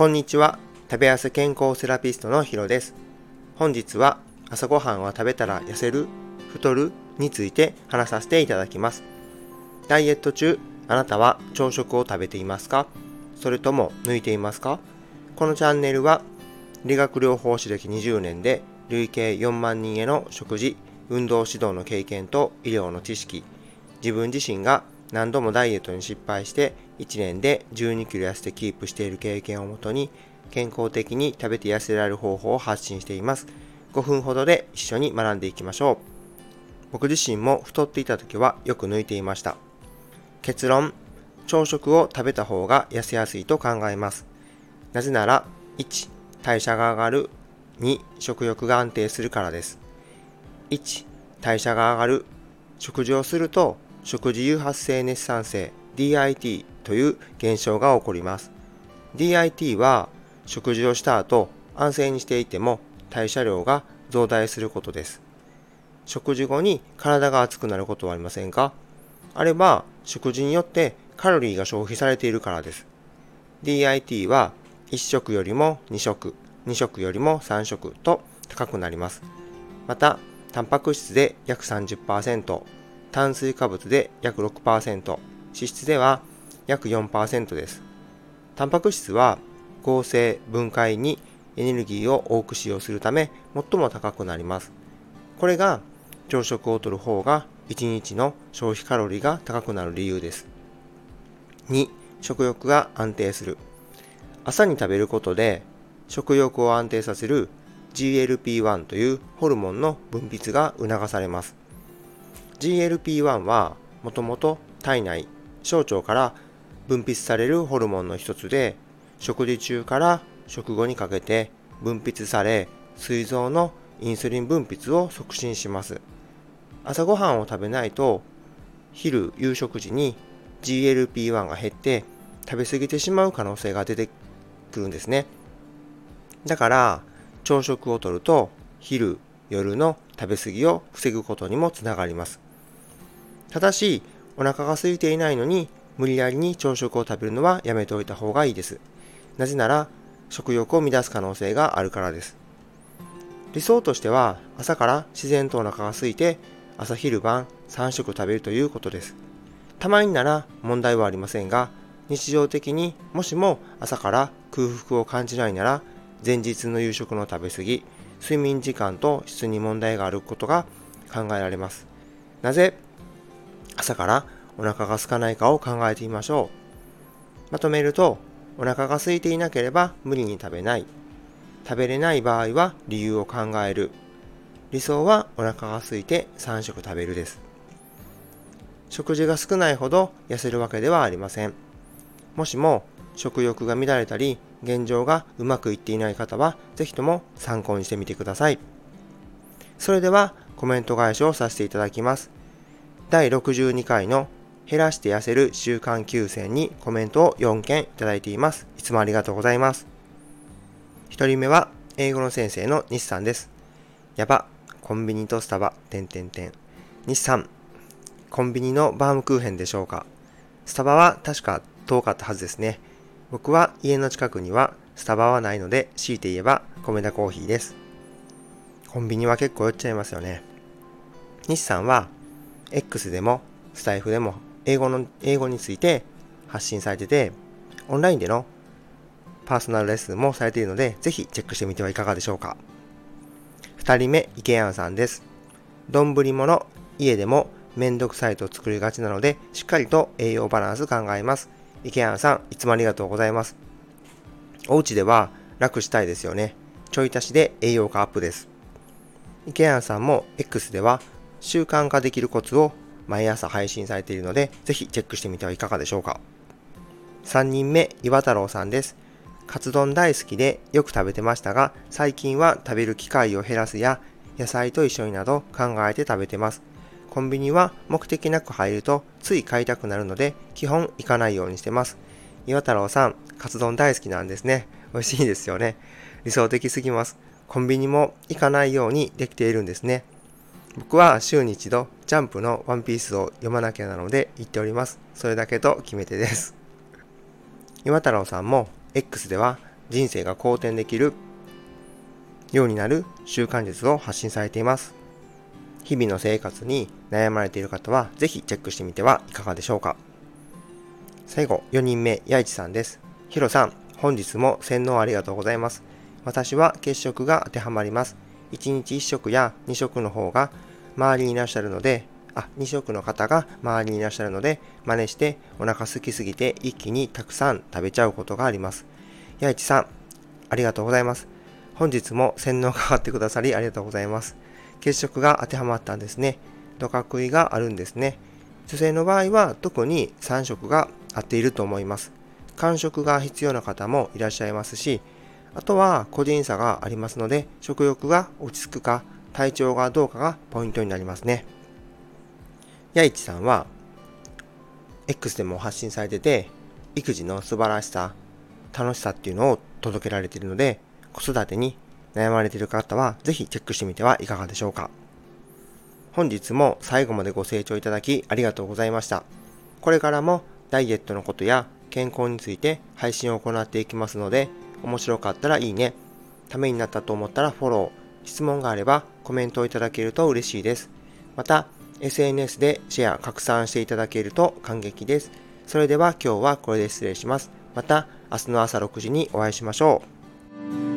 こんにちは。食べやす健康セラピストのヒロです。本日は朝ごはんは食べたら痩せる太るについて話させていただきます。ダイエット中、あなたは朝食を食べていますか？それとも抜いていますか？このチャンネルは理学療法士歴20年で累計4万人への食事、運動指導の経験と医療の知識、自分自身が何度もダイエットに失敗して1年で12キロ痩せてキープしている経験をもとに健康的に食べて痩せられる方法を発信しています。5分ほどで一緒に学んでいきましょう。僕自身も太っていた時はよく抜いていました。結論、朝食を食べた方が痩せやすいと考えます。なぜなら、1、代謝が上がる。2、食欲が安定するからです。1、代謝が上がる。食事をすると食事誘発性熱産性 DIT という現象が起こります。DIT は食事をした後安静にしていても代謝量が増大することです。食事後に体が熱くなることはありませんかあれば食事によってカロリーが消費されているからです。DIT は1食よりも2食、2食よりも3食と高くなります。また、タンパク質で約30%、炭水化物で約6%、脂質では約4%です。タンパク質は合成、分解にエネルギーを多く使用するため最も高くなります。これが朝食をとる方が1日の消費カロリーが高くなる理由です。2、食欲が安定する。朝に食べることで食欲を安定させる GLP-1 というホルモンの分泌が促されます。GLP-1 はもともと体内、小腸から分泌されるホルモンの一つで、食事中から食後にかけて分泌され、膵臓のインスリン分泌を促進します。朝ごはんを食べないと、昼、夕食時に GLP-1 が減って食べ過ぎてしまう可能性が出てくるんですね。だから、朝食をとると、昼、夜の食べ過ぎを防ぐことにもつながります。ただし、お腹が空いていないのに無理やりに朝食を食べるのはやめておいた方がいいです。なぜなら、食欲を乱す可能性があるからです。理想としては、朝から自然とお腹が空いて、朝昼晩3食食べるということです。たまになら問題はありませんが、日常的にもしも朝から空腹を感じないなら、前日の夕食の食べ過ぎ、睡眠時間と質に問題があることが考えられます。なぜ朝からお腹が空かないかを考えてみましょう。まとめると、お腹が空いていなければ無理に食べない。食べれない場合は理由を考える。理想はお腹が空いて3食食べるです。食事が少ないほど痩せるわけではありません。もしも食欲が乱れたり現状がうまくいっていない方はぜひとも参考にしてみてください。それではコメント返しをさせていただきます。第62回の減らして痩せる習慣休戦にコメントを4件いただいています。いつもありがとうございます。1人目は英語の先生の西さんです。やば、コンビニとスタバ、点点点。西さん、コンビニのバームクーヘンでしょうかスタバは確か遠かったはずですね。僕は家の近くにはスタバはないので、強いて言えば米田コーヒーです。コンビニは結構寄っちゃいますよね。西さんは X でもスタイフでも英語の、英語について発信されてて、オンラインでのパーソナルレッスンもされているので、ぜひチェックしてみてはいかがでしょうか。二人目、池谷さんです。丼物、家でもめんどくさいと作りがちなので、しっかりと栄養バランス考えます。池谷さん、いつもありがとうございます。お家では楽したいですよね。ちょい足しで栄養価アップです。池谷さんも X では習慣化できるコツを毎朝配信されているので、ぜひチェックしてみてはいかがでしょうか。3人目、岩太郎さんです。カツ丼大好きでよく食べてましたが、最近は食べる機会を減らすや、野菜と一緒になど考えて食べてます。コンビニは目的なく入るとつい買いたくなるので、基本行かないようにしてます。岩太郎さん、カツ丼大好きなんですね。美味しいですよね。理想的すぎます。コンビニも行かないようにできているんですね。僕は週に一度ジャンプのワンピースを読まなきゃなので言っております。それだけと決め手です。岩太郎さんも X では人生が好転できるようになる習慣術を発信されています。日々の生活に悩まれている方はぜひチェックしてみてはいかがでしょうか。最後、4人目、八市さんです。ヒロさん、本日も洗脳ありがとうございます。私は血色が当てはまります。1日1食や2食の方が周りにいらっしゃるので、あ、2食の方が周りにいらっしゃるので、真似してお腹空きすぎて一気にたくさん食べちゃうことがあります。八市さん、ありがとうございます。本日も洗脳かかってくださりありがとうございます。血色が当てはまったんですね。ドカ食いがあるんですね。女性の場合は特に3食が合っていると思います。間食が必要な方もいらっしゃいますし、あとは個人差がありますので、食欲が落ち着くか、体調がどうかがポイントになりますね。やいちさんは、X でも発信されてて、育児の素晴らしさ、楽しさっていうのを届けられているので、子育てに悩まれている方は、ぜひチェックしてみてはいかがでしょうか。本日も最後までご清聴いただきありがとうございました。これからもダイエットのことや健康について配信を行っていきますので、面白かったらいいね、ためになったと思ったらフォロー、質問があればコメントをいただけると嬉しいです。また、SNS でシェア、拡散していただけると感激です。それでは今日はこれで失礼します。また明日の朝6時にお会いしましょう。